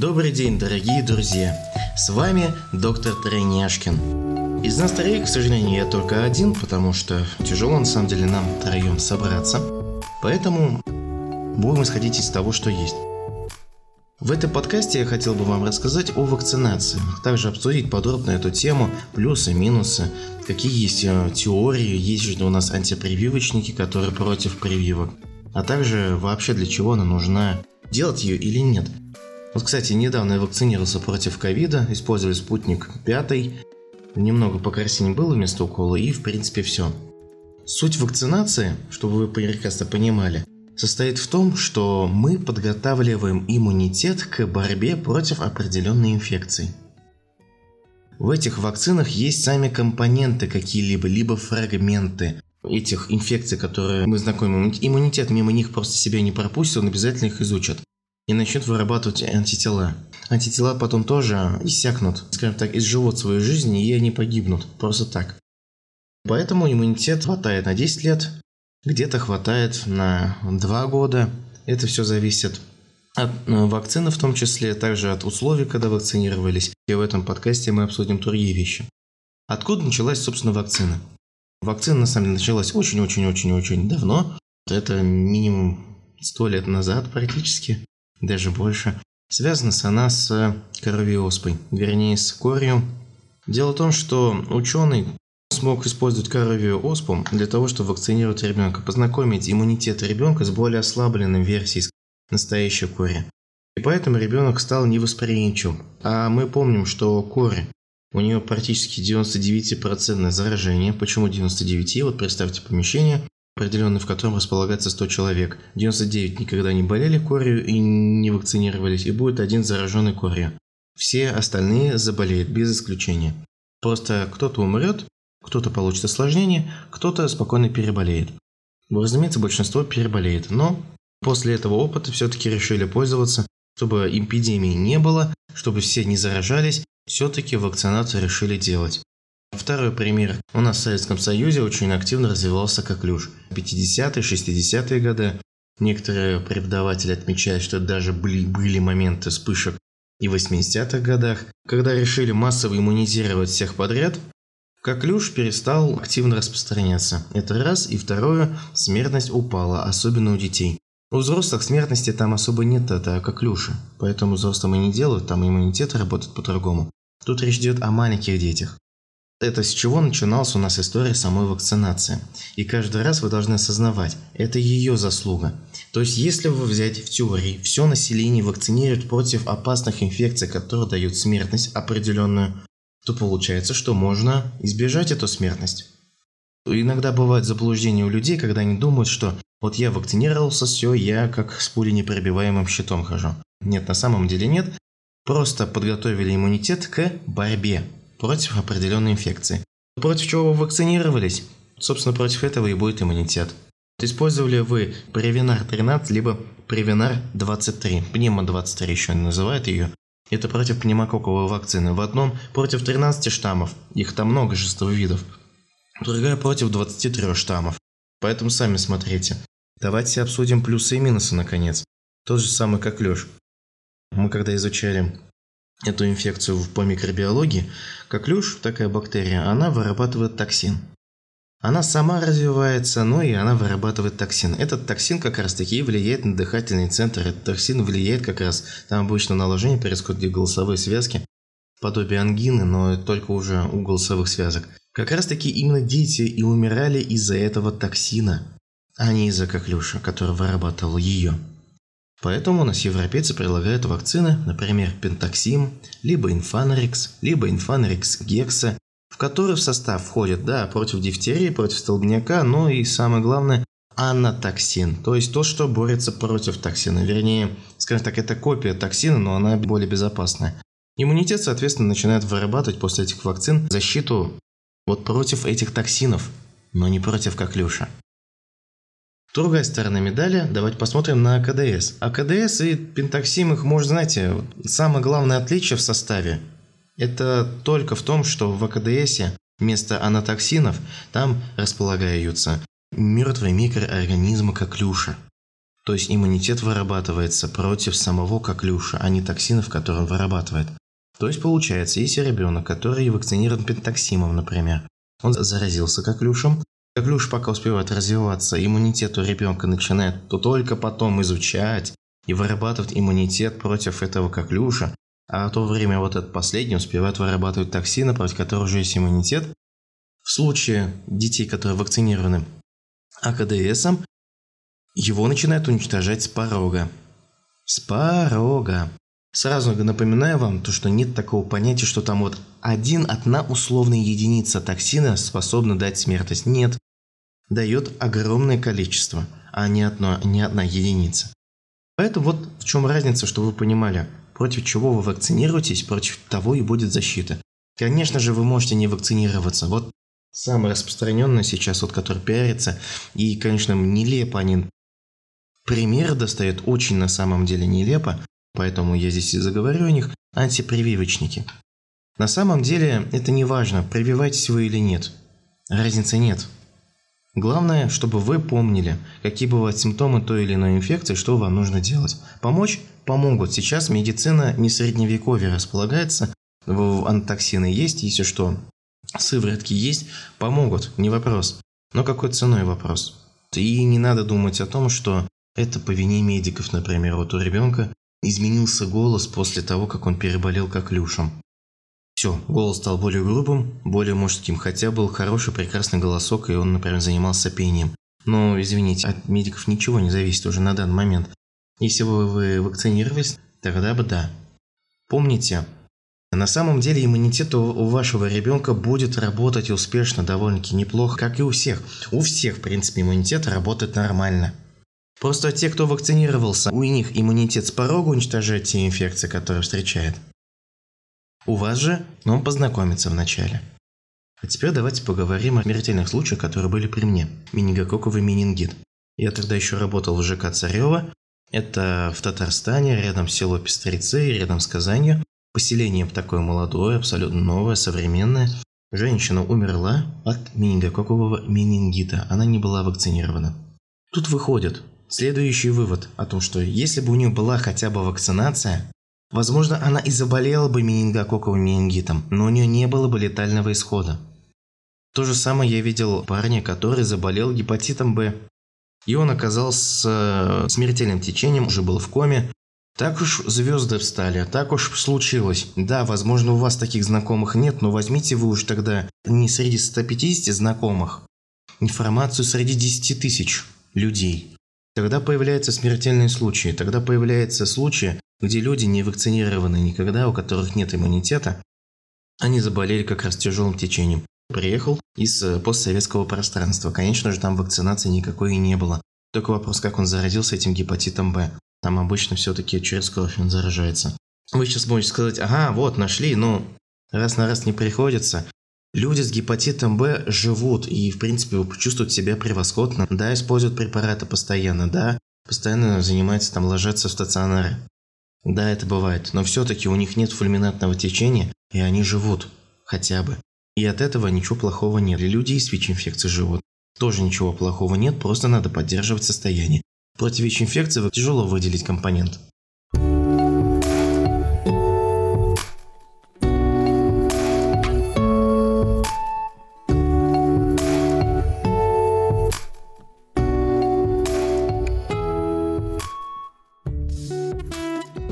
Добрый день, дорогие друзья! С вами доктор Тройняшкин. Из нас троих, к сожалению, я только один, потому что тяжело на самом деле нам троем собраться. Поэтому будем исходить из того, что есть. В этом подкасте я хотел бы вам рассказать о вакцинации, также обсудить подробно эту тему, плюсы, минусы, какие есть э, теории, есть же у нас антипрививочники, которые против прививок, а также вообще для чего она нужна, делать ее или нет. Вот, кстати, недавно я вакцинировался против ковида, использовали спутник 5, немного покрасения было вместо укола и в принципе все. Суть вакцинации, чтобы вы прекрасно понимали, состоит в том, что мы подготавливаем иммунитет к борьбе против определенной инфекции. В этих вакцинах есть сами компоненты какие-либо, либо фрагменты этих инфекций, которые мы знакомы. Иммунитет мимо них просто себя не пропустит, он обязательно их изучит и начнет вырабатывать антитела. Антитела потом тоже иссякнут, скажем так, изживут свою жизнь и они погибнут, просто так. Поэтому иммунитет хватает на 10 лет, где-то хватает на 2 года. Это все зависит от э, вакцины в том числе, также от условий, когда вакцинировались. И в этом подкасте мы обсудим другие вещи. Откуда началась, собственно, вакцина? Вакцина, на самом деле, началась очень-очень-очень-очень давно. Это минимум 100 лет назад практически, даже больше. Связана она с коровьей оспой, вернее, с корью. Дело в том, что ученый смог использовать коровью оспу для того, чтобы вакцинировать ребенка, познакомить иммунитет ребенка с более ослабленной версией настоящей кори. И поэтому ребенок стал невосприимчивым. А мы помним, что кори, у нее практически 99% заражение. Почему 99? Вот представьте помещение, определенное, в котором располагается 100 человек. 99 никогда не болели корью и не вакцинировались, и будет один зараженный корью. Все остальные заболеют, без исключения. Просто кто-то умрет, кто-то получит осложнение, кто-то спокойно переболеет. Разумеется, большинство переболеет, но после этого опыта все-таки решили пользоваться, чтобы эпидемии не было, чтобы все не заражались, все-таки вакцинацию решили делать. Второй пример. У нас в Советском Союзе очень активно развивался коклюш. 50-е, 60-е годы. Некоторые преподаватели отмечают, что даже были, были моменты вспышек и в 80-х годах, когда решили массово иммунизировать всех подряд, Коклюш перестал активно распространяться. Это раз. И второе, смертность упала, особенно у детей. У взрослых смертности там особо нет, это коклюши. Поэтому взрослым и не делают, там иммунитет работает по-другому. Тут речь идет о маленьких детях. Это с чего начиналась у нас история самой вакцинации. И каждый раз вы должны осознавать, это ее заслуга. То есть, если вы взять в теории, все население вакцинировать против опасных инфекций, которые дают смертность определенную, то получается, что можно избежать эту смертность. Иногда бывает заблуждение у людей, когда они думают, что вот я вакцинировался, все, я как с пуленепробиваемым щитом хожу. Нет, на самом деле нет. Просто подготовили иммунитет к борьбе против определенной инфекции. Против чего вы вакцинировались? Собственно, против этого и будет иммунитет. Использовали вы Превинар 13, либо Превинар 23, Пневмо 23 еще называют ее. Это против пневмококковой вакцины. В одном против 13 штаммов, их там много, множество видов. Другая против 23 штаммов. Поэтому сами смотрите. Давайте обсудим плюсы и минусы наконец. Тот же самый как Лёш. Мы когда изучали эту инфекцию по микробиологии, коклюш, такая бактерия, она вырабатывает токсин. Она сама развивается, но и она вырабатывает токсин. Этот токсин как раз таки влияет на дыхательный центр. Этот токсин влияет как раз, там обычно наложение происходит в голосовые связки, подобие ангины, но только уже у голосовых связок. Как раз таки именно дети и умирали из-за этого токсина, а не из-за коклюша, который вырабатывал ее. Поэтому у нас европейцы предлагают вакцины, например, пентоксим, либо инфанрикс, либо инфанрикс гекса, в который в состав входит, да, против дифтерии, против столбняка, но и самое главное, анатоксин, то есть то, что борется против токсина. Вернее, скажем так, это копия токсина, но она более безопасная. Иммунитет, соответственно, начинает вырабатывать после этих вакцин защиту вот против этих токсинов, но не против коклюша. Другая сторона медали, давайте посмотрим на КДС. А КДС и пентоксим, их, может, знаете, самое главное отличие в составе – это только в том, что в АКДСе вместо анатоксинов там располагаются мертвые микроорганизмы коклюша. То есть иммунитет вырабатывается против самого коклюша, а не токсинов, которые он вырабатывает. То есть получается, если ребенок, который вакцинирован пентоксимом, например, он заразился коклюшем, коклюш пока успевает развиваться, иммунитет у ребенка начинает то только потом изучать и вырабатывать иммунитет против этого коклюша, а в то время вот этот последний успевает вырабатывать токсины, против которых уже есть иммунитет. В случае детей, которые вакцинированы АКДСом, его начинают уничтожать с порога. С порога. Сразу напоминаю вам, то, что нет такого понятия, что там вот один, одна условная единица токсина способна дать смертность. Нет. Дает огромное количество, а не, одно, не одна единица. Поэтому вот в чем разница, чтобы вы понимали, против чего вы вакцинируетесь, против того и будет защита. Конечно же, вы можете не вакцинироваться. Вот самое распространенное сейчас, вот который пиарится, и, конечно, нелепо они Пример достает очень на самом деле нелепо, поэтому я здесь и заговорю о них, антипрививочники. На самом деле это не важно, прививаетесь вы или нет. Разницы нет. Главное, чтобы вы помнили, какие бывают симптомы той или иной инфекции, что вам нужно делать. Помочь? Помогут. Сейчас медицина не средневековье располагается, антитоксины есть, если что, сыворотки есть, помогут, не вопрос. Но какой ценой вопрос? И не надо думать о том, что это по вине медиков, например. Вот у ребенка изменился голос после того, как он переболел коклюшем. Все, голос стал более грубым, более мужским, хотя был хороший, прекрасный голосок, и он, например, занимался пением. Но, извините, от медиков ничего не зависит уже на данный момент. Если бы вы вакцинировались, тогда бы да. Помните, на самом деле иммунитет у вашего ребенка будет работать успешно, довольно-таки неплохо, как и у всех. У всех, в принципе, иммунитет работает нормально. Просто те, кто вакцинировался, у них иммунитет с порога уничтожает те инфекции, которые встречает. У вас же, но он познакомится вначале. А теперь давайте поговорим о смертельных случаях, которые были при мне. Менингококковый менингит. Я тогда еще работал в ЖК Царева. Это в Татарстане, рядом с село Пестрецы, рядом с Казанью. Поселение такое молодое, абсолютно новое, современное. Женщина умерла от менингококкового менингита. Она не была вакцинирована. Тут выходит, Следующий вывод о том, что если бы у нее была хотя бы вакцинация, возможно, она и заболела бы менингококковым менингитом, но у нее не было бы летального исхода. То же самое я видел парня, который заболел гепатитом Б. И он оказался смертельным течением, уже был в коме. Так уж звезды встали, так уж случилось. Да, возможно, у вас таких знакомых нет, но возьмите вы уж тогда не среди 150 знакомых информацию среди 10 тысяч людей. Тогда появляются смертельные случаи, тогда появляются случаи, где люди не вакцинированы никогда, у которых нет иммунитета, они заболели как раз тяжелым течением. Приехал из э, постсоветского пространства. Конечно же, там вакцинации никакой и не было. Только вопрос, как он заразился этим гепатитом Б. Там обычно все-таки через кровь он заражается. Вы сейчас можете сказать, ага, вот, нашли, но раз на раз не приходится. Люди с гепатитом Б живут и, в принципе, чувствуют себя превосходно. Да, используют препараты постоянно, да, постоянно занимаются там, ложатся в стационары. Да, это бывает, но все-таки у них нет фульминатного течения, и они живут. Хотя бы. И от этого ничего плохого нет. И люди с ВИЧ-инфекцией живут. Тоже ничего плохого нет, просто надо поддерживать состояние. Против ВИЧ-инфекции тяжело выделить компонент.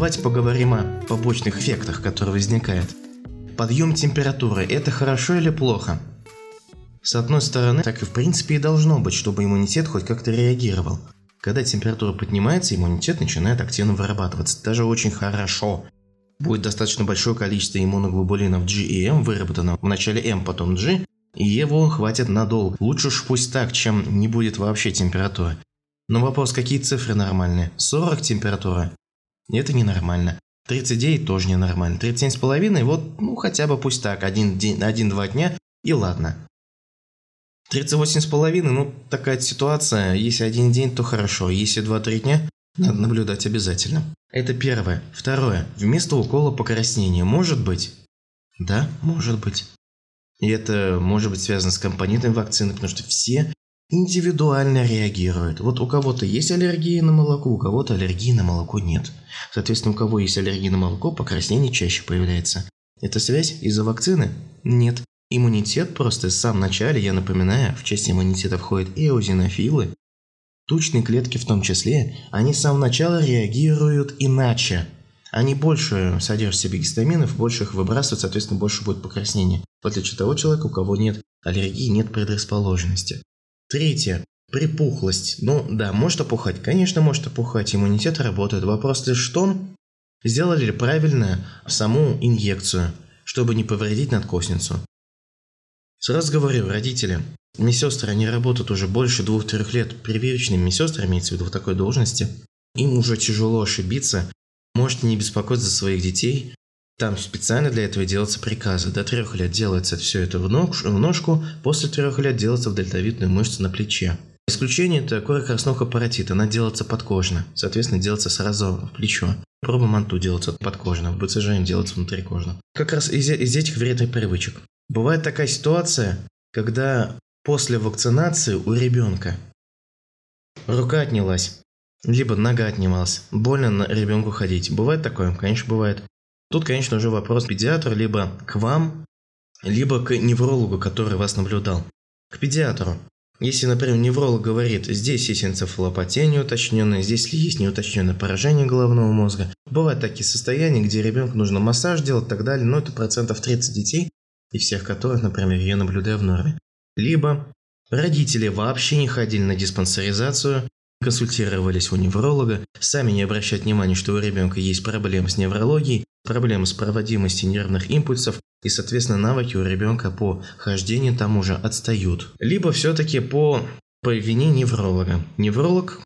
Давайте поговорим о побочных эффектах, которые возникают. Подъем температуры – это хорошо или плохо? С одной стороны, так и в принципе и должно быть, чтобы иммунитет хоть как-то реагировал. Когда температура поднимается, иммунитет начинает активно вырабатываться. Даже очень хорошо. Будет достаточно большое количество иммуноглобулинов G и M выработано в начале M, потом G, и его хватит надолго. Лучше уж пусть так, чем не будет вообще температуры. Но вопрос, какие цифры нормальные? 40 температура это ненормально. 39 тоже ненормально. 37,5, вот, ну, хотя бы пусть так, один день, один-два дня, и ладно. 38,5, ну, такая ситуация, если один день, то хорошо, если 2-3 дня, надо наблюдать обязательно. Это первое. Второе. Вместо укола покраснения может быть? Да, может быть. И это может быть связано с компонентами вакцины, потому что все индивидуально реагирует. Вот у кого-то есть аллергия на молоко, у кого-то аллергии на молоко нет. Соответственно, у кого есть аллергия на молоко, покраснение чаще появляется. Это связь из-за вакцины? Нет. Иммунитет просто в самом начале, я напоминаю, в часть иммунитета входят эозинофилы, тучные клетки в том числе, они с самого начала реагируют иначе. Они больше содержат в себе гистаминов, больше их выбрасывают, соответственно, больше будет покраснение. В отличие от того человека, у кого нет аллергии, нет предрасположенности. Третье. Припухлость. Ну да, может опухать. Конечно, может опухать. Иммунитет работает. Вопрос лишь в том, сделали ли правильно саму инъекцию, чтобы не повредить надкосницу. Сразу говорю, родители, медсестры, они работают уже больше двух-трех лет прививочными медсестрами, имеется в виду в такой должности. Им уже тяжело ошибиться. Можете не беспокоиться за своих детей. Там специально для этого делаются приказы. До трех лет делается все это в, ног, в ножку, после трех лет делается в дельтовидную мышцу на плече. Исключение – это корокоростного апаратит, она делается подкожно, соответственно, делается сразу в плечо. Проба манту делается подкожно, в БЦЖ делается внутрикожно. Как раз из, из этих вредных привычек. Бывает такая ситуация, когда после вакцинации у ребенка рука отнялась, либо нога отнималась, больно ребенку ходить. Бывает такое? Конечно, бывает. Тут, конечно, уже вопрос педиатру либо к вам, либо к неврологу, который вас наблюдал. К педиатру. Если, например, невролог говорит, здесь есть энцефалопатия неуточненная, здесь ли есть неуточненное поражение головного мозга. Бывают такие состояния, где ребенку нужно массаж делать и так далее, но это процентов 30 детей, и всех которых, например, я наблюдаю в норме. Либо родители вообще не ходили на диспансеризацию, консультировались у невролога, сами не обращают внимания, что у ребенка есть проблемы с неврологией, проблемы с проводимостью нервных импульсов, и, соответственно, навыки у ребенка по хождению там уже отстают. Либо все-таки по, по вине невролога. Невролог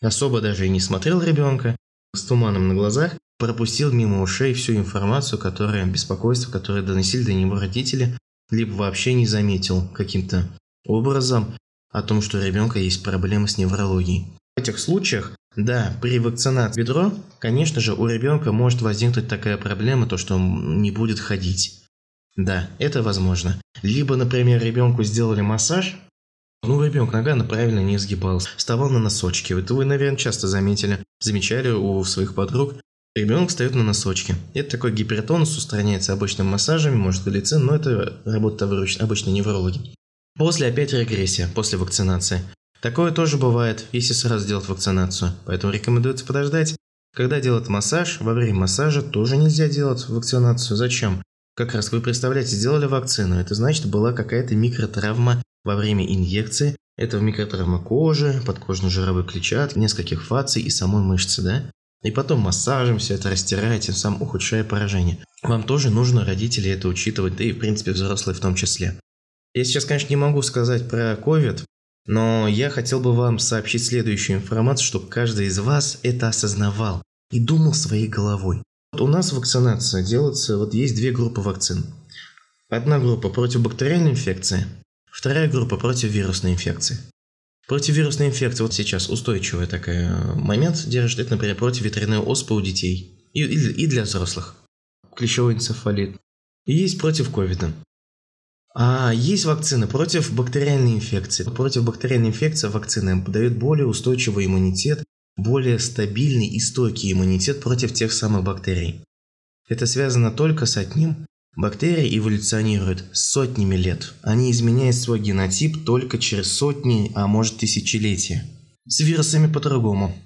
особо даже и не смотрел ребенка, с туманом на глазах, пропустил мимо ушей всю информацию, которая, беспокойство, которое доносили до него родители, либо вообще не заметил каким-то образом о том, что у ребенка есть проблемы с неврологией. В этих случаях, да, при вакцинации бедро, конечно же, у ребенка может возникнуть такая проблема, то что он не будет ходить. Да, это возможно. Либо, например, ребенку сделали массаж, ну, ребенок нога правильно не изгибалась, вставал на носочки. Это вы, наверное, часто заметили, замечали у своих подруг. Ребенок встает на носочки. Это такой гипертонус устраняется обычным массажами, может голицин, но это работают обычно неврологи. После опять регрессия, после вакцинации. Такое тоже бывает, если сразу делать вакцинацию, поэтому рекомендуется подождать. Когда делать массаж, во время массажа тоже нельзя делать вакцинацию. Зачем? Как раз вы представляете, сделали вакцину, это значит была какая-то микротравма во время инъекции. Это микротравма кожи, подкожно-жировой клетчатки, нескольких фаций и самой мышцы, да? И потом массажем все это растирая, тем самым ухудшая поражение. Вам тоже нужно, родители, это учитывать, да и в принципе взрослые в том числе. Я сейчас, конечно, не могу сказать про COVID, но я хотел бы вам сообщить следующую информацию, чтобы каждый из вас это осознавал и думал своей головой. Вот у нас вакцинация делается, вот есть две группы вакцин. Одна группа против бактериальной инфекции, вторая группа против вирусной инфекции. Против вирусной инфекции вот сейчас устойчивый такой э, момент держит, это, например, против ветряной оспы у детей и, и, и для взрослых. Клещевой энцефалит. И есть против ковида. А есть вакцины против бактериальной инфекции. Против бактериальной инфекции вакцины дают более устойчивый иммунитет, более стабильный и стойкий иммунитет против тех самых бактерий. Это связано только с одним. Бактерии эволюционируют сотнями лет. Они изменяют свой генотип только через сотни, а может тысячелетия. С вирусами по-другому.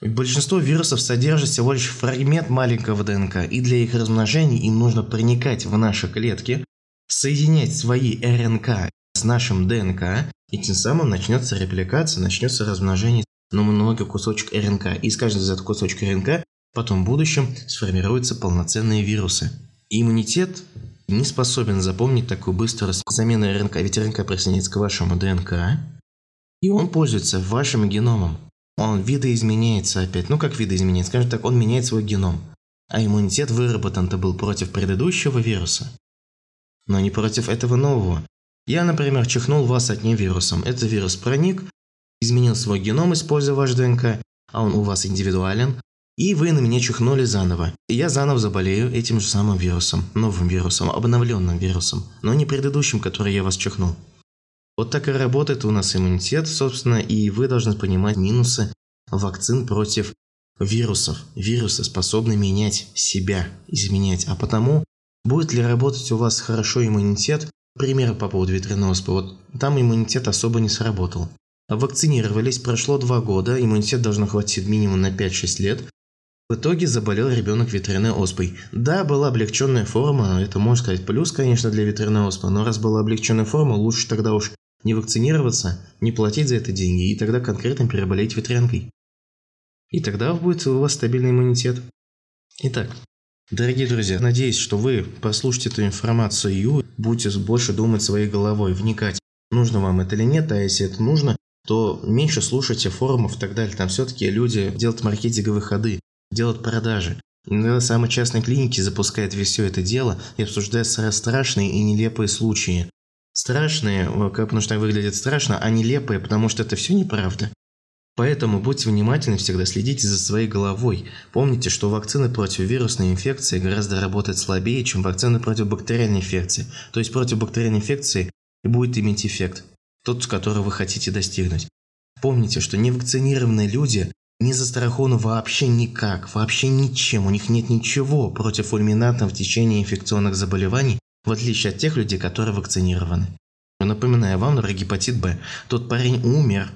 Большинство вирусов содержит всего лишь фрагмент маленького ДНК, и для их размножения им нужно проникать в наши клетки, соединять свои РНК с нашим ДНК, и тем самым начнется репликация, начнется размножение на много кусочек РНК. И из каждого из этих кусочек РНК потом в будущем сформируются полноценные вирусы. Иммунитет не способен запомнить такую быструю замену РНК, ведь РНК присоединяется к вашему ДНК, и он пользуется вашим геномом. Он видоизменяется опять. Ну как видоизменяется? Скажем так, он меняет свой геном. А иммунитет выработан-то был против предыдущего вируса но не против этого нового. Я, например, чихнул вас одним вирусом. Этот вирус проник, изменил свой геном, используя ваш ДНК, а он у вас индивидуален, и вы на меня чихнули заново. И я заново заболею этим же самым вирусом, новым вирусом, обновленным вирусом, но не предыдущим, который я вас чихнул. Вот так и работает у нас иммунитет, собственно, и вы должны понимать минусы вакцин против вирусов. Вирусы способны менять себя, изменять. А потому, будет ли работать у вас хорошо иммунитет, пример по поводу ветряной оспы, вот там иммунитет особо не сработал. Вакцинировались, прошло два года, иммунитет должно хватить минимум на 5-6 лет. В итоге заболел ребенок ветряной оспой. Да, была облегченная форма, это можно сказать плюс, конечно, для ветряной оспы, но раз была облегченная форма, лучше тогда уж не вакцинироваться, не платить за это деньги и тогда конкретно переболеть ветрянкой. И тогда будет у вас стабильный иммунитет. Итак, дорогие друзья, надеюсь, что вы прослушаете эту информацию и будете больше думать своей головой, вникать, нужно вам это или нет, а если это нужно, то меньше слушайте форумов и так далее. Там все-таки люди делают маркетинговые ходы, делают продажи. Иногда самые частные клиники запускают все это дело и обсуждают страшные и нелепые случаи. Страшные, потому что выглядят страшно, а нелепые, потому что это все неправда. Поэтому будьте внимательны всегда, следите за своей головой. Помните, что вакцины против вирусной инфекции гораздо работают слабее, чем вакцины против бактериальной инфекции. То есть против бактериальной инфекции будет иметь эффект тот, который вы хотите достигнуть. Помните, что невакцинированные люди не застрахованы вообще никак, вообще ничем, у них нет ничего против фульминантов в течение инфекционных заболеваний, в отличие от тех людей, которые вакцинированы. Напоминаю вам, про гепатит Б. Тот парень умер,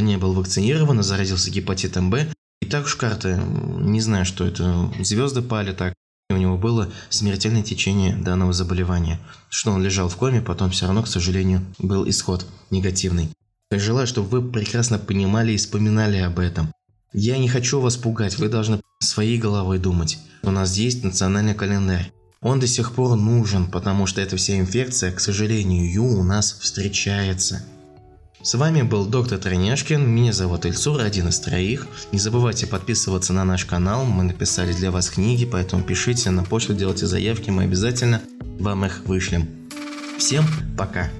не был вакцинирован, заразился гепатитом Б. И так уж карты, не знаю, что это, звезды пали так. И у него было смертельное течение данного заболевания. Что он лежал в коме, потом все равно, к сожалению, был исход негативный. Желаю, чтобы вы прекрасно понимали и вспоминали об этом. Я не хочу вас пугать, вы должны своей головой думать. У нас есть национальный календарь. Он до сих пор нужен, потому что эта вся инфекция, к сожалению, у нас встречается. С вами был доктор Троняшкин, меня зовут Ильсур, один из троих. Не забывайте подписываться на наш канал, мы написали для вас книги, поэтому пишите на почту, делайте заявки, мы обязательно вам их вышлем. Всем пока!